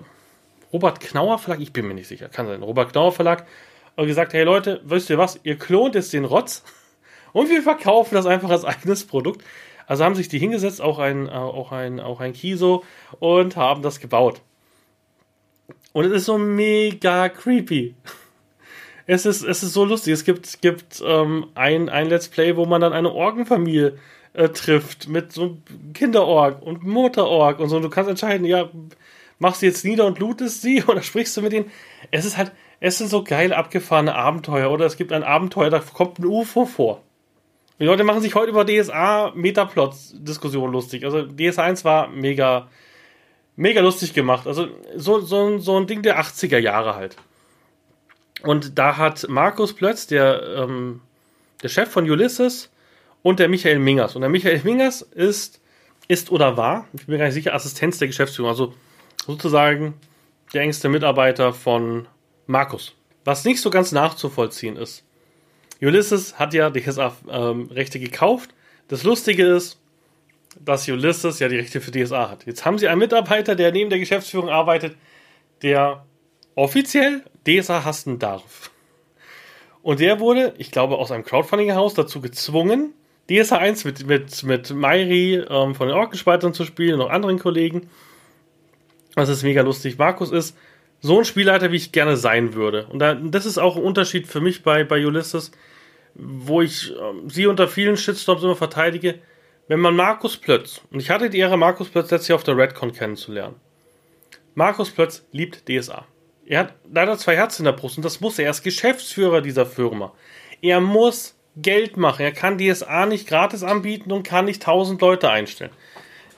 Robert Knauer Verlag, ich bin mir nicht sicher, kann sein, Robert Knauer Verlag, äh, gesagt, hey Leute, wisst ihr was, ihr klont jetzt den Rotz und wir verkaufen das einfach als eigenes Produkt. Also haben sich die hingesetzt, auch ein, äh, auch ein, auch ein Kiso, und haben das gebaut. Und es ist so mega creepy. Es ist, es ist so lustig. Es gibt, gibt ähm, ein, ein Let's Play, wo man dann eine Orgenfamilie äh, trifft mit so Kinderorg und Motororg und so. Und du kannst entscheiden, ja, machst du jetzt nieder und lootest sie oder sprichst du mit ihnen? Es ist halt, es sind so geil abgefahrene Abenteuer. Oder es gibt ein Abenteuer, da kommt ein UFO vor. Die Leute machen sich heute über DSA Metaplots-Diskussionen lustig. Also DSA 1 war mega, mega lustig gemacht. Also so, so, so ein Ding der 80er Jahre halt. Und da hat Markus Plötz, der, ähm, der Chef von Ulysses, und der Michael Mingers. Und der Michael Mingers ist, ist oder war, ich bin mir gar nicht sicher, Assistenz der Geschäftsführung. Also sozusagen der engste Mitarbeiter von Markus. Was nicht so ganz nachzuvollziehen ist. Ulysses hat ja die DSA-Rechte ähm, gekauft. Das Lustige ist, dass Ulysses ja die Rechte für DSA hat. Jetzt haben sie einen Mitarbeiter, der neben der Geschäftsführung arbeitet, der offiziell DSA hassen darf. Und der wurde, ich glaube, aus einem Crowdfunding-Haus dazu gezwungen, DSA 1 mit, mit, mit Mairi ähm, von den Orkenspaltern zu spielen und noch anderen Kollegen. Das ist mega lustig. Markus ist so ein Spielleiter, wie ich gerne sein würde. Und das ist auch ein Unterschied für mich bei, bei Ulysses wo ich äh, sie unter vielen Shitstorms immer verteidige, wenn man Markus Plötz, und ich hatte die Ehre, Markus Plötz letztes Jahr auf der Redcon kennenzulernen. Markus Plötz liebt DSA. Er hat leider zwei Herzen in der Brust und das muss er. Er ist Geschäftsführer dieser Firma. Er muss Geld machen. Er kann DSA nicht gratis anbieten und kann nicht tausend Leute einstellen.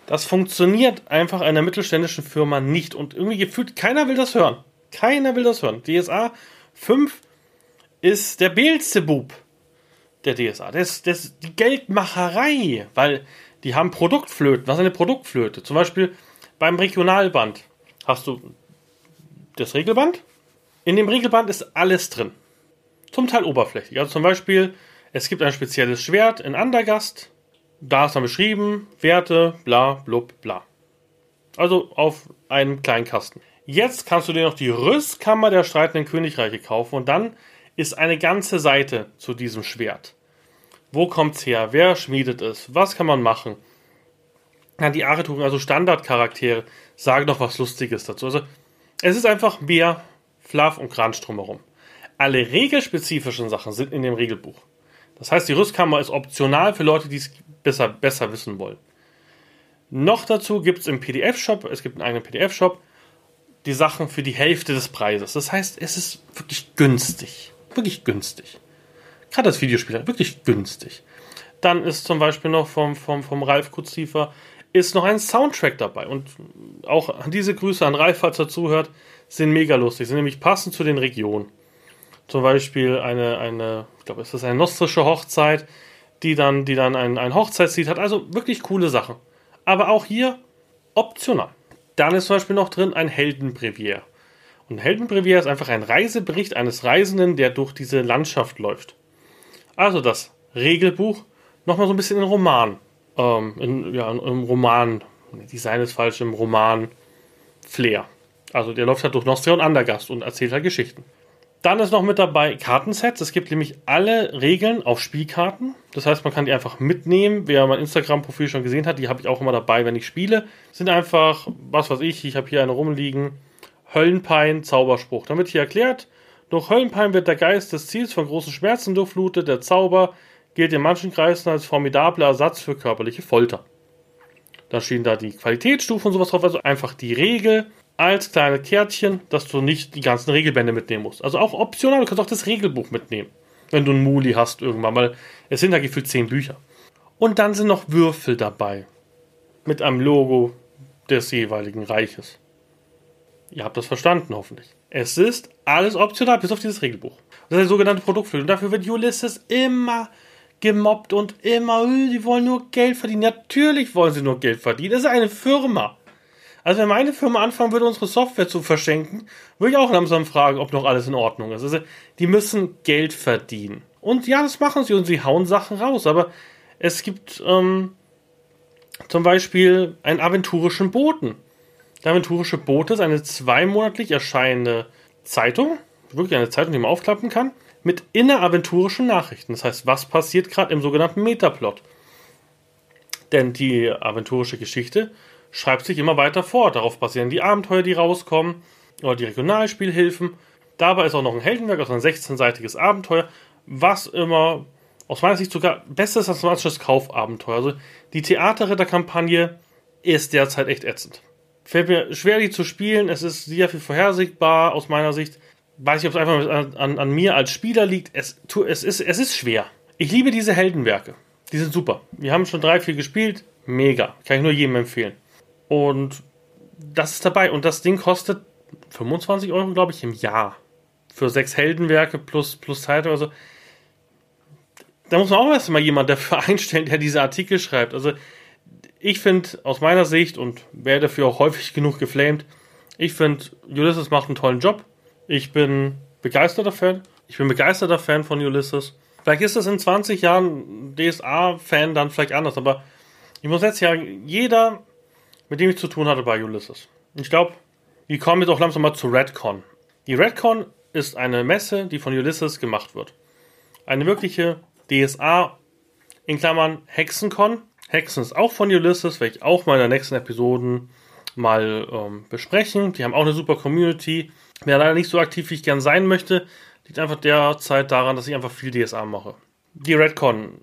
Das funktioniert einfach einer mittelständischen Firma nicht und irgendwie gefühlt, keiner will das hören. Keiner will das hören. DSA 5 ist der Beelzebub der DSA. Das, das die Geldmacherei, weil die haben Produktflöten. Was ist eine Produktflöte? Zum Beispiel beim Regionalband hast du das Regelband. In dem Regelband ist alles drin. Zum Teil oberflächlich. Also zum Beispiel, es gibt ein spezielles Schwert in Andergast. Da ist dann beschrieben, Werte, bla, blub, bla. Also auf einem kleinen Kasten. Jetzt kannst du dir noch die Rüstkammer der streitenden Königreiche kaufen und dann ist eine ganze Seite zu diesem Schwert. Wo kommt's her? Wer schmiedet es? Was kann man machen? Ja, die Arituren, also Standardcharaktere, sagen doch was Lustiges dazu. Also, es ist einfach mehr Fluff und Kranz drumherum. Alle regelspezifischen Sachen sind in dem Regelbuch. Das heißt, die Rüstkammer ist optional für Leute, die es besser, besser wissen wollen. Noch dazu gibt es im PDF-Shop, es gibt einen eigenen PDF-Shop, die Sachen für die Hälfte des Preises. Das heißt, es ist wirklich günstig wirklich günstig. gerade als Videospieler, wirklich günstig. Dann ist zum Beispiel noch vom, vom, vom Ralf Kurziefer ist noch ein Soundtrack dabei. Und auch diese Grüße an Ralf, falls er zuhört, sind mega lustig, sind nämlich passend zu den Regionen. Zum Beispiel eine, eine ich glaube, es ist eine nostrische Hochzeit, die dann, die dann ein, ein Hochzeitslied hat. Also wirklich coole Sachen. Aber auch hier optional. Dann ist zum Beispiel noch drin ein Heldenbrevier. Und Heldenbrevier ist einfach ein Reisebericht eines Reisenden, der durch diese Landschaft läuft. Also das Regelbuch nochmal so ein bisschen in Roman. Ähm, in, ja, im Roman. Design ist falsch, im Roman Flair. Also der läuft halt durch Nostria und Andergast und erzählt halt Geschichten. Dann ist noch mit dabei Kartensets. Es gibt nämlich alle Regeln auf Spielkarten. Das heißt, man kann die einfach mitnehmen. Wer mein Instagram-Profil schon gesehen hat, die habe ich auch immer dabei, wenn ich spiele. Sind einfach, was weiß ich, ich habe hier eine rumliegen. Höllenpein, Zauberspruch. Damit hier erklärt, durch Höllenpein wird der Geist des Ziels von großen Schmerzen durchflutet. Der Zauber gilt in manchen Kreisen als formidabler Ersatz für körperliche Folter. Da stehen da die Qualitätsstufen und sowas drauf. Also einfach die Regel als kleine Kärtchen, dass du nicht die ganzen Regelbände mitnehmen musst. Also auch optional, du kannst auch das Regelbuch mitnehmen, wenn du einen Muli hast irgendwann, weil es sind da gefühlt zehn Bücher. Und dann sind noch Würfel dabei. Mit einem Logo des jeweiligen Reiches. Ihr habt das verstanden, hoffentlich. Es ist alles optional, bis auf dieses Regelbuch. Das ist der sogenannte Produktflügel. Und dafür wird Ulysses immer gemobbt und immer, äh, wollen nur Geld verdienen. Natürlich wollen sie nur Geld verdienen. Das ist eine Firma. Also wenn meine Firma anfangen würde, unsere Software zu verschenken, würde ich auch langsam fragen, ob noch alles in Ordnung ist. Also die müssen Geld verdienen. Und ja, das machen sie und sie hauen Sachen raus. Aber es gibt ähm, zum Beispiel einen aventurischen Boten. Der aventurische Bote ist eine zweimonatlich erscheinende Zeitung, wirklich eine Zeitung, die man aufklappen kann, mit inneraventurischen Nachrichten. Das heißt, was passiert gerade im sogenannten Metaplot. Denn die aventurische Geschichte schreibt sich immer weiter fort. Darauf basieren die Abenteuer, die rauskommen, oder die Regionalspielhilfen. Dabei ist auch noch ein Heldenwerk, also ein 16-seitiges Abenteuer, was immer aus meiner Sicht sogar besser ist als klassisches Kaufabenteuer. Also die Theaterritterkampagne ist derzeit echt ätzend. Fällt mir schwer, die zu spielen. Es ist sehr viel vorhersehbar aus meiner Sicht. Weiß ich, ob es einfach an, an, an, mir als Spieler liegt. Es, es, ist, es ist schwer. Ich liebe diese Heldenwerke. Die sind super. Wir haben schon drei, vier gespielt. Mega. Kann ich nur jedem empfehlen. Und das ist dabei. Und das Ding kostet 25 Euro, glaube ich, im Jahr. Für sechs Heldenwerke plus, plus Zeit oder so. Da muss man auch erstmal jemand dafür einstellen, der diese Artikel schreibt. Also, ich finde aus meiner Sicht und werde dafür auch häufig genug geflamed, ich finde, Ulysses macht einen tollen Job. Ich bin begeisterter Fan. Ich bin begeisterter Fan von Ulysses. Vielleicht ist das in 20 Jahren DSA-Fan dann vielleicht anders, aber ich muss jetzt ja, jeder mit dem ich zu tun hatte bei Ulysses. Ich glaube, wir kommen jetzt auch langsam mal zu Redcon. Die Redcon ist eine Messe, die von Ulysses gemacht wird. Eine wirkliche DSA in Klammern Hexencon. Hexen ist auch von Ulysses, werde ich auch mal in den nächsten Episoden mal ähm, besprechen. Die haben auch eine super Community. Wer leider nicht so aktiv, wie ich gern sein möchte, liegt einfach derzeit daran, dass ich einfach viel DSA mache. Die Redcon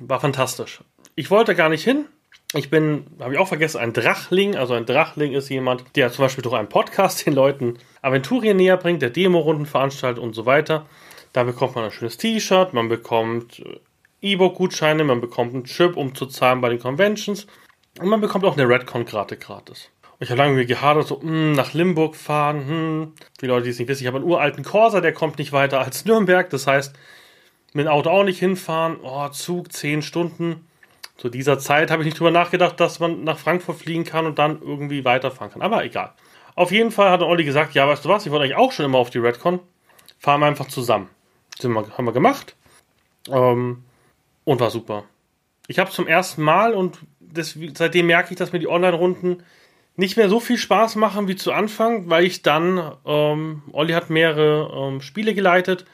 war fantastisch. Ich wollte gar nicht hin, ich bin, habe ich auch vergessen, ein Drachling. Also ein Drachling ist jemand, der zum Beispiel durch einen Podcast den Leuten Aventurien näher bringt, der Demo-Runden veranstaltet und so weiter. Da bekommt man ein schönes T-Shirt, man bekommt äh, E-Book-Gutscheine, man bekommt einen Chip, um zu zahlen bei den Conventions. Und man bekommt auch eine Redcon-Karte gratis. Ich habe lange mir gehadert, so, mh, hm, nach Limburg fahren, hm. Die Leute, die es nicht wissen, ich habe einen uralten Corsa, der kommt nicht weiter als Nürnberg. Das heißt, mit dem Auto auch nicht hinfahren. Oh, Zug, 10 Stunden zu dieser Zeit habe ich nicht drüber nachgedacht, dass man nach Frankfurt fliegen kann und dann irgendwie weiterfahren kann. Aber egal. Auf jeden Fall hat Olli gesagt, ja, weißt du was, ich wollte eigentlich auch schon immer auf die Redcon. Fahren wir einfach zusammen. Das haben wir gemacht. Ähm, und war super. Ich habe zum ersten Mal und das, seitdem merke ich, dass mir die Online-Runden nicht mehr so viel Spaß machen wie zu Anfang, weil ich dann, ähm, Olli hat mehrere ähm, Spiele geleitet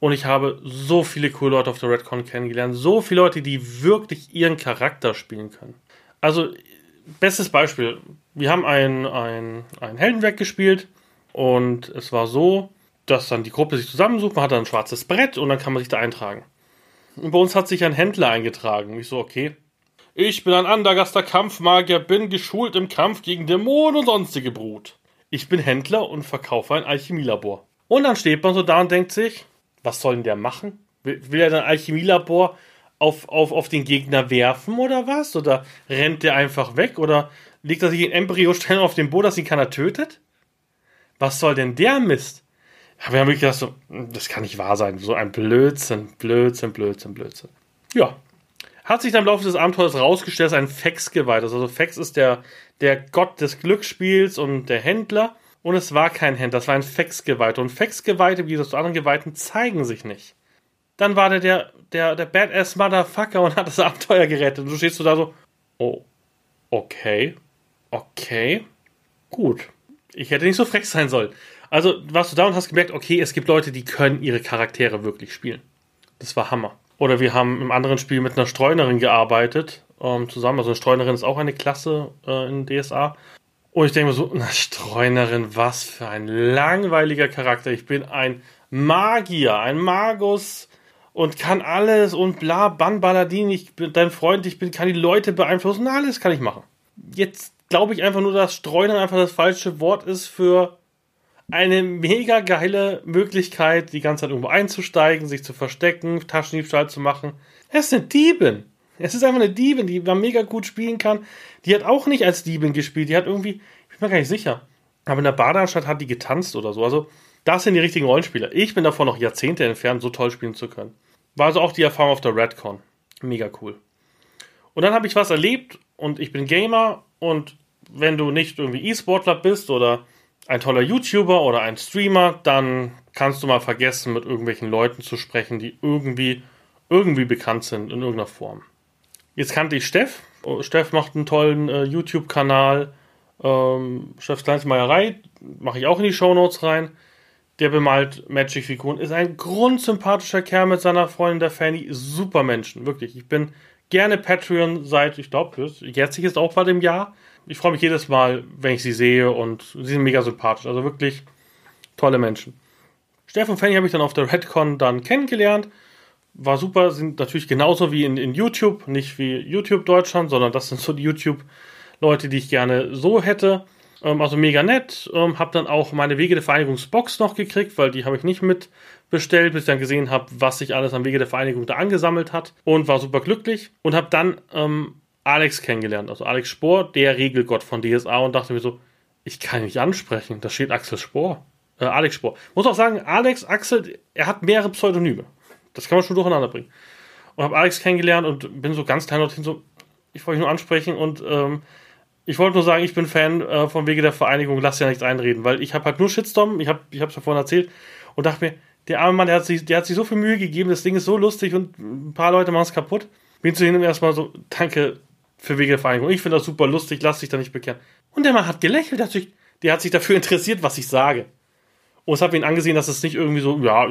und ich habe so viele coole Leute auf der Redcon kennengelernt. So viele Leute, die wirklich ihren Charakter spielen können. Also, bestes Beispiel. Wir haben ein, ein, ein Heldenwerk gespielt und es war so, dass dann die Gruppe sich zusammensucht. Man hat dann ein schwarzes Brett und dann kann man sich da eintragen. Und bei uns hat sich ein Händler eingetragen. Ich so, okay. Ich bin ein Andergaster Kampfmagier, bin geschult im Kampf gegen Dämonen und sonstige Brut. Ich bin Händler und verkaufe ein Alchemielabor. Und dann steht man so da und denkt sich, was soll denn der machen? Will, will er dann Alchemielabor auf, auf, auf den Gegner werfen oder was? Oder rennt der einfach weg? Oder legt er sich in Embryostellung auf den Boden, dass ihn keiner tötet? Was soll denn der Mist? Aber wir haben wirklich gedacht, so, das kann nicht wahr sein. So ein Blödsinn, Blödsinn, Blödsinn, Blödsinn. Ja. Hat sich dann im Laufe des Abenteuers rausgestellt, dass ein Fex geweiht ist. Also Fex ist der, der Gott des Glücksspiels und der Händler. Und es war kein Händler, es war ein Fex-Geweihter. Und Fex-Geweihte, wie das zu anderen Geweihten, zeigen sich nicht. Dann war der, der, der, der Badass Motherfucker und hat das Abenteuer gerettet. Und du stehst so da so, oh, okay, okay, gut. Ich hätte nicht so frech sein sollen. Also warst du da und hast gemerkt, okay, es gibt Leute, die können ihre Charaktere wirklich spielen. Das war Hammer. Oder wir haben im anderen Spiel mit einer Streunerin gearbeitet, ähm, zusammen. Also eine Streunerin ist auch eine Klasse äh, in DSA. Und ich denke mir so, eine Streunerin, was für ein langweiliger Charakter. Ich bin ein Magier, ein Magus und kann alles und bla, Ban Baladin, ich bin dein Freund, ich bin, kann die Leute beeinflussen, alles kann ich machen. Jetzt glaube ich einfach nur, dass Streunern einfach das falsche Wort ist für eine mega geile Möglichkeit, die ganze Zeit irgendwo einzusteigen, sich zu verstecken, Taschendiebstahl zu machen. Es ist eine Diebin. Es ist einfach eine Diebin, die man mega gut spielen kann. Die hat auch nicht als Diebin gespielt. Die hat irgendwie, ich bin mir gar nicht sicher. Aber in der Badeanstalt hat die getanzt oder so. Also, das sind die richtigen Rollenspieler. Ich bin davon noch Jahrzehnte entfernt, so toll spielen zu können. War also auch die Erfahrung auf der Redcon. Mega cool. Und dann habe ich was erlebt und ich bin Gamer und wenn du nicht irgendwie E-Sportler bist oder ein toller YouTuber oder ein Streamer, dann kannst du mal vergessen, mit irgendwelchen Leuten zu sprechen, die irgendwie, irgendwie bekannt sind in irgendeiner Form. Jetzt kannte ich Steff. Oh, Steff macht einen tollen äh, YouTube-Kanal. Ähm, Steffs Kleinstmeierei mache ich auch in die Shownotes rein. Der bemalt Magic-Figuren. Ist ein grundsympathischer Kerl mit seiner Freundin, der Fanny. Super Menschen, wirklich. Ich bin gerne Patreon seit, ich glaube, jetzt ist auch bald im Jahr ich freue mich jedes Mal, wenn ich sie sehe und sie sind mega sympathisch. Also wirklich tolle Menschen. Steffen Fanny habe ich dann auf der Redcon dann kennengelernt. War super, sind natürlich genauso wie in, in YouTube, nicht wie YouTube Deutschland, sondern das sind so die YouTube-Leute, die ich gerne so hätte. Ähm, also mega nett. Ähm, habe dann auch meine Wege der Vereinigungsbox noch gekriegt, weil die habe ich nicht mit bestellt, bis ich dann gesehen habe, was sich alles am Wege der Vereinigung da angesammelt hat und war super glücklich und habe dann ähm, Alex kennengelernt, also Alex Spohr, der Regelgott von DSA und dachte mir so, ich kann ihn nicht ansprechen, da steht Axel Spohr. Äh, Alex Spohr. Muss auch sagen, Alex, Axel, er hat mehrere Pseudonyme. Das kann man schon durcheinander bringen. Und habe Alex kennengelernt und bin so ganz klein dorthin so, ich wollte nur ansprechen und ähm, ich wollte nur sagen, ich bin Fan äh, vom Wege der Vereinigung, lass ja nichts einreden, weil ich habe halt nur Shitstorm, ich habe ich es ja vorhin erzählt und dachte mir, der arme Mann, der hat, sich, der hat sich so viel Mühe gegeben, das Ding ist so lustig und ein paar Leute machen es kaputt. Bin zu ihm erstmal so, danke, für Vereinigung. Ich finde das super lustig, lass dich da nicht bekehren. Und der Mann hat gelächelt, der hat sich, der hat sich dafür interessiert, was ich sage. Und es hat ihn angesehen, dass es nicht irgendwie so, ja,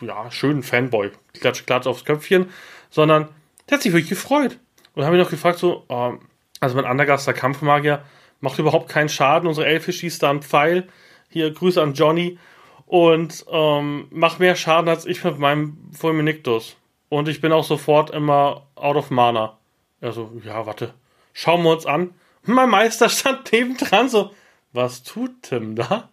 ja, schön Fanboy, klatsch, klatsch aufs Köpfchen, sondern der hat sich wirklich gefreut. Und habe ihn noch gefragt, so, ähm, also mein Andergaster Kampfmagier macht überhaupt keinen Schaden, unsere Elfe schießt da einen Pfeil. Hier, Grüße an Johnny. Und ähm, macht mehr Schaden als ich mit meinem Fulminictus. Und ich bin auch sofort immer out of Mana. Er so, ja, warte, schauen wir uns an. Mein Meister stand nebendran so, was tut Tim da?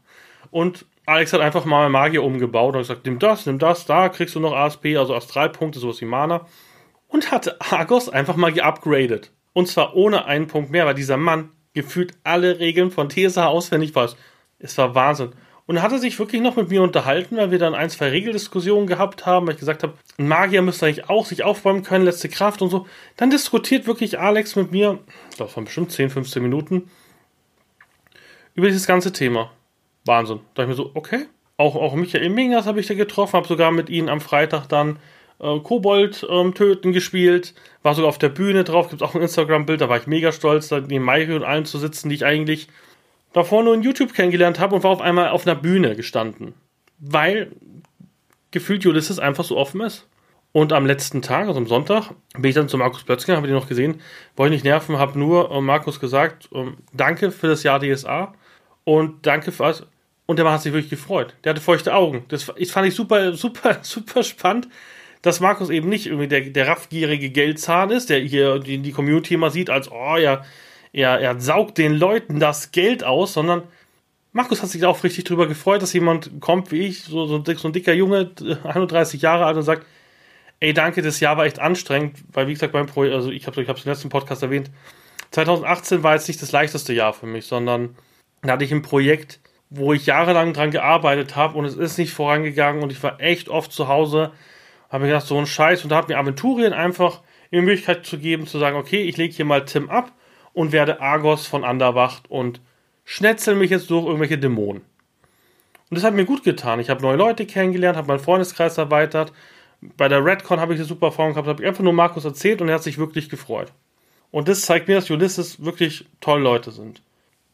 Und Alex hat einfach mal Magier umgebaut und gesagt, nimm das, nimm das, da kriegst du noch ASP, also Astralpunkte, sowas wie Mana. Und hatte Argos einfach mal geupgradet. Und zwar ohne einen Punkt mehr, weil dieser Mann gefühlt alle Regeln von TSA auswendig weiß. Es war Wahnsinn. Und hat er sich wirklich noch mit mir unterhalten, weil wir dann ein, zwei Regeldiskussionen gehabt haben, weil ich gesagt habe, ein Magier müsste eigentlich auch sich aufräumen können, letzte Kraft und so. Dann diskutiert wirklich Alex mit mir, es waren bestimmt 10, 15 Minuten, über dieses ganze Thema. Wahnsinn. Da ich mir so, okay. Auch, auch Michael Mingers habe ich da getroffen, habe sogar mit ihnen am Freitag dann äh, Kobold ähm, töten gespielt, war sogar auf der Bühne drauf, gibt auch ein Instagram-Bild, da war ich mega stolz, da neben Maike und allen zu sitzen, die ich eigentlich davor nur in YouTube kennengelernt habe und war auf einmal auf einer Bühne gestanden. Weil gefühlt Ulysses einfach so offen ist. Und am letzten Tag, also am Sonntag, bin ich dann zu Markus Plötzgen, habe ihn noch gesehen, wollte nicht nerven, habe nur äh, Markus gesagt, äh, danke für das Jahr DSA und danke für alles. Und der Mann hat sich wirklich gefreut. Der hatte feuchte Augen. Das, das fand ich super, super, super spannend, dass Markus eben nicht irgendwie der, der raffgierige Geldzahn ist, der hier die, die Community immer sieht als, oh ja, er, er saugt den Leuten das Geld aus, sondern Markus hat sich auch richtig drüber gefreut, dass jemand kommt wie ich, so, so, so ein dicker Junge, 31 Jahre alt, und sagt, ey, danke, das Jahr war echt anstrengend, weil wie gesagt, beim Projekt, also ich habe es im letzten Podcast erwähnt, 2018 war jetzt nicht das leichteste Jahr für mich, sondern da hatte ich ein Projekt, wo ich jahrelang dran gearbeitet habe und es ist nicht vorangegangen und ich war echt oft zu Hause, habe mir gedacht, so ein Scheiß und da hat mir Aventurien einfach die Möglichkeit zu geben, zu sagen, okay, ich lege hier mal Tim ab und werde Argos von Anderwacht und schnetzel mich jetzt durch irgendwelche Dämonen. Und das hat mir gut getan. Ich habe neue Leute kennengelernt, habe meinen Freundeskreis erweitert. Bei der Redcon habe ich eine super Erfahrung gehabt, habe ich einfach nur Markus erzählt und er hat sich wirklich gefreut. Und das zeigt mir, dass Ulysses wirklich tolle Leute sind.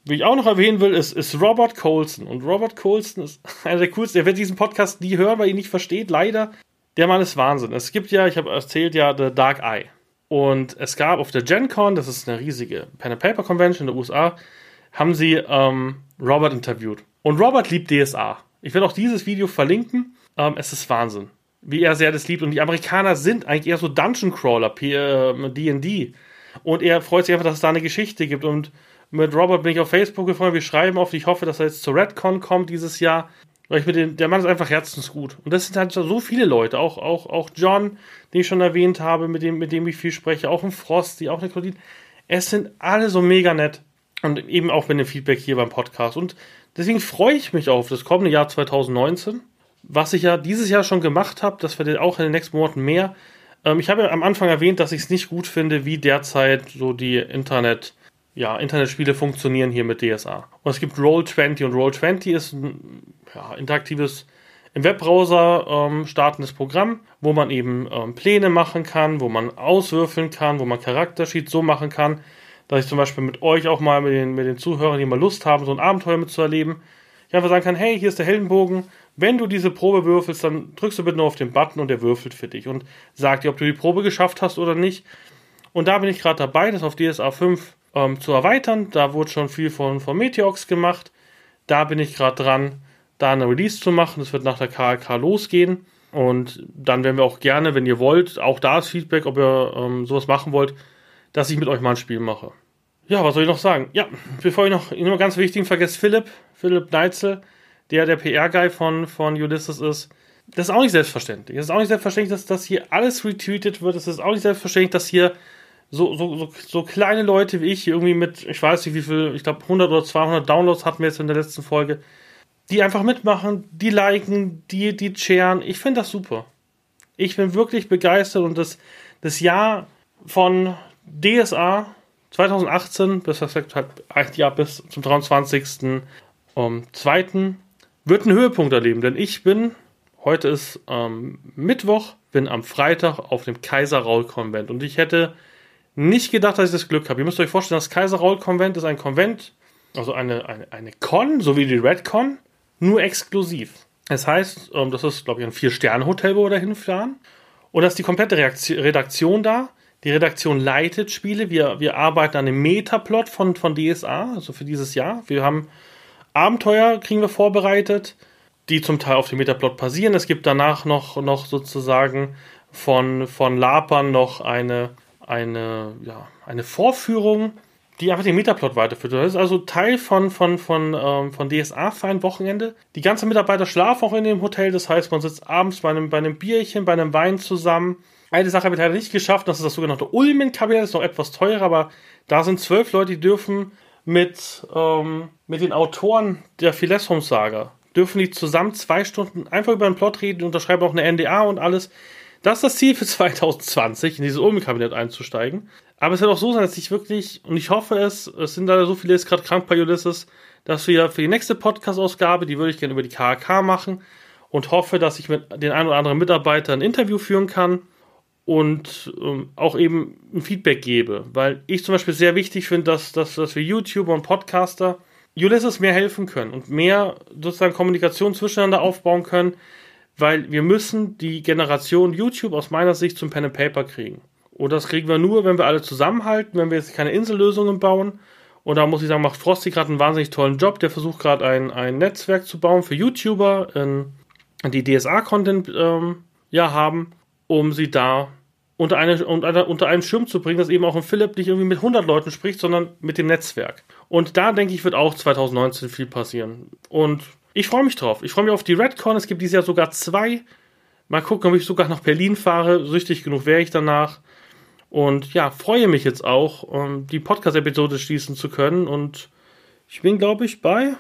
Wie ich auch noch erwähnen will, ist, ist Robert Colson. Und Robert Colson ist einer der coolsten. Er wird diesen Podcast nie hören, weil er ihn nicht versteht. Leider. Der Mann ist Wahnsinn. Es gibt ja, ich habe erzählt ja, The Dark Eye. Und es gab auf der Gen Con, das ist eine riesige Pen and Paper Convention in den USA, haben sie ähm, Robert interviewt. Und Robert liebt DSA. Ich werde auch dieses Video verlinken. Ähm, es ist Wahnsinn, wie er sehr das liebt. Und die Amerikaner sind eigentlich eher so Dungeon Crawler, D&D. Äh, und er freut sich einfach, dass es da eine Geschichte gibt. Und mit Robert bin ich auf Facebook gefreut. Wir schreiben oft. Ich hoffe, dass er jetzt zur Redcon kommt dieses Jahr. Weil ich mit dem, der Mann ist einfach herzensgut. Und das sind halt so viele Leute. Auch, auch, auch John, den ich schon erwähnt habe, mit dem, mit dem ich viel spreche. Auch ein Frost, die auch eine Claudine. Es sind alle so mega nett. Und eben auch mit dem Feedback hier beim Podcast. Und deswegen freue ich mich auf das kommende Jahr 2019. Was ich ja dieses Jahr schon gemacht habe, das wird auch in den nächsten Monaten mehr. Ähm, ich habe ja am Anfang erwähnt, dass ich es nicht gut finde, wie derzeit so die Internet, ja, Internetspiele funktionieren hier mit DSA. Und es gibt Roll20 und Roll20 ist ein ja, interaktives im Webbrowser ähm, startendes Programm, wo man eben ähm, Pläne machen kann, wo man auswürfeln kann, wo man Charaktersheets so machen kann, dass ich zum Beispiel mit euch auch mal, mit den, mit den Zuhörern, die mal Lust haben, so ein Abenteuer mitzuerleben, ich einfach sagen kann, hey, hier ist der Heldenbogen, wenn du diese Probe würfelst, dann drückst du bitte nur auf den Button und der würfelt für dich und sagt dir, ob du die Probe geschafft hast oder nicht. Und da bin ich gerade dabei, das auf DSA 5 ähm, zu erweitern. Da wurde schon viel von, von Meteox gemacht. Da bin ich gerade dran, da eine Release zu machen. Das wird nach der KLK losgehen. Und dann werden wir auch gerne, wenn ihr wollt, auch da ist Feedback, ob ihr ähm, sowas machen wollt, dass ich mit euch mal ein Spiel mache. Ja, was soll ich noch sagen? Ja, bevor ich noch, nur ganz wichtig vergesse, Philipp, Philipp Neitzel, der der PR-Guy von, von Ulysses ist. Das ist auch nicht selbstverständlich. Es ist auch nicht selbstverständlich, dass das hier alles retweetet wird. Es ist auch nicht selbstverständlich, dass hier so, so, so, so kleine Leute wie ich, irgendwie mit, ich weiß nicht wie viel, ich glaube 100 oder 200 Downloads hatten wir jetzt in der letzten Folge, die einfach mitmachen, die liken, die, die sharen. Ich finde das super. Ich bin wirklich begeistert und das, das Jahr von DSA 2018, bis Jahr bis zum 23. Um, 2. wird einen Höhepunkt erleben, denn ich bin, heute ist ähm, Mittwoch, bin am Freitag auf dem Kaiser Raul Konvent und ich hätte nicht gedacht, dass ich das Glück habe. Ihr müsst euch vorstellen, das Kaiser Raul Konvent ist ein Konvent, also eine, eine, eine Con, so wie die Red Con, nur exklusiv. Das heißt, ähm, das ist, glaube ich, ein Vier-Sterne-Hotel, wo wir da hinfahren. Und da ist die komplette Redaktion da. Die Redaktion leitet Spiele. Wir, wir arbeiten an einem Metaplot von, von DSA, also für dieses Jahr. Wir haben Abenteuer, kriegen wir vorbereitet, die zum Teil auf dem Metaplot passieren. Es gibt danach noch, noch sozusagen von, von Lapern noch eine, eine, ja, eine Vorführung, die einfach den Metaplot weiterführt. Das ist also Teil von, von, von, ähm, von DSA für ein Wochenende. Die ganzen Mitarbeiter schlafen auch in dem Hotel, das heißt, man sitzt abends bei einem, bei einem Bierchen, bei einem Wein zusammen eine Sache habe ich leider nicht geschafft, das ist das sogenannte Ulmen-Kabinett, ist noch etwas teurer, aber da sind zwölf Leute, die dürfen mit, ähm, mit den Autoren der Philesum-Saga, dürfen die zusammen zwei Stunden einfach über den Plot reden, unterschreiben auch eine NDA und alles. Das ist das Ziel für 2020, in dieses Ulmen-Kabinett einzusteigen. Aber es wird auch so sein, dass ich wirklich, und ich hoffe es, es sind leider so viele jetzt gerade krank bei Ulysses, dass wir für die nächste Podcast-Ausgabe, die würde ich gerne über die KHK machen und hoffe, dass ich mit den ein oder anderen Mitarbeitern ein Interview führen kann und ähm, auch eben ein Feedback gebe. Weil ich zum Beispiel sehr wichtig finde, dass, dass, dass wir YouTuber und Podcaster Ulysses mehr helfen können und mehr sozusagen Kommunikation zwischeneinander aufbauen können, weil wir müssen die Generation YouTube aus meiner Sicht zum Pen and Paper kriegen. Und das kriegen wir nur, wenn wir alle zusammenhalten, wenn wir jetzt keine Insellösungen bauen. Und da muss ich sagen, macht Frosty gerade einen wahnsinnig tollen Job. Der versucht gerade ein, ein Netzwerk zu bauen für YouTuber, in, die DSA-Content ähm, ja haben, um sie da unter, eine, unter einen Schirm zu bringen, dass eben auch ein Philipp nicht irgendwie mit 100 Leuten spricht, sondern mit dem Netzwerk. Und da denke ich, wird auch 2019 viel passieren. Und ich freue mich drauf. Ich freue mich auf die Redcon. Es gibt dieses Jahr sogar zwei Mal gucken, ob ich sogar nach Berlin fahre. Süchtig genug wäre ich danach. Und ja, freue mich jetzt auch, um die Podcast-Episode schließen zu können. Und ich bin, glaube ich, bei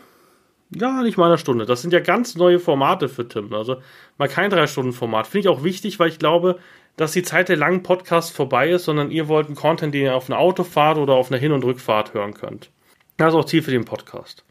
ja, nicht mal einer Stunde. Das sind ja ganz neue Formate für Tim. Also mal kein Drei-Stunden-Format. Finde ich auch wichtig, weil ich glaube, dass die Zeit der langen Podcasts vorbei ist, sondern ihr wollt einen Content, den ihr auf einer Autofahrt oder auf einer Hin- und Rückfahrt hören könnt. Das ist auch Ziel für den Podcast.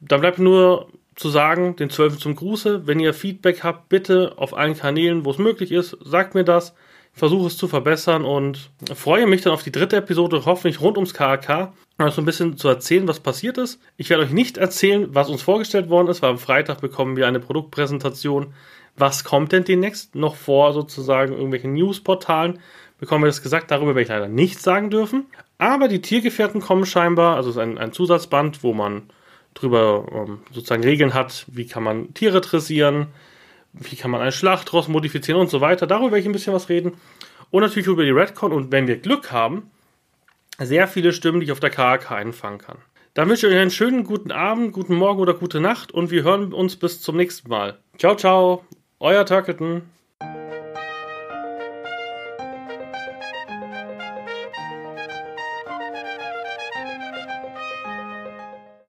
Da bleibt nur zu sagen, den Zwölfen zum Gruße. Wenn ihr Feedback habt, bitte auf allen Kanälen, wo es möglich ist, sagt mir das. Versuche es zu verbessern und freue mich dann auf die dritte Episode, hoffentlich rund ums KAK, mal so ein bisschen zu erzählen, was passiert ist. Ich werde euch nicht erzählen, was uns vorgestellt worden ist, weil am Freitag bekommen wir eine Produktpräsentation. Was kommt denn demnächst noch vor, sozusagen irgendwelchen Newsportalen? Bekommen wir das gesagt, darüber werde ich leider nichts sagen dürfen. Aber die Tiergefährten kommen scheinbar, also es ist ein, ein Zusatzband, wo man drüber ähm, sozusagen Regeln hat, wie kann man Tiere dressieren, wie kann man einen Schlachtross modifizieren und so weiter. Darüber werde ich ein bisschen was reden. Und natürlich über die Redcon und wenn wir Glück haben, sehr viele Stimmen, die ich auf der KAK einfangen kann. Dann wünsche ich euch einen schönen guten Abend, guten Morgen oder gute Nacht und wir hören uns bis zum nächsten Mal. Ciao, ciao, euer Turketon.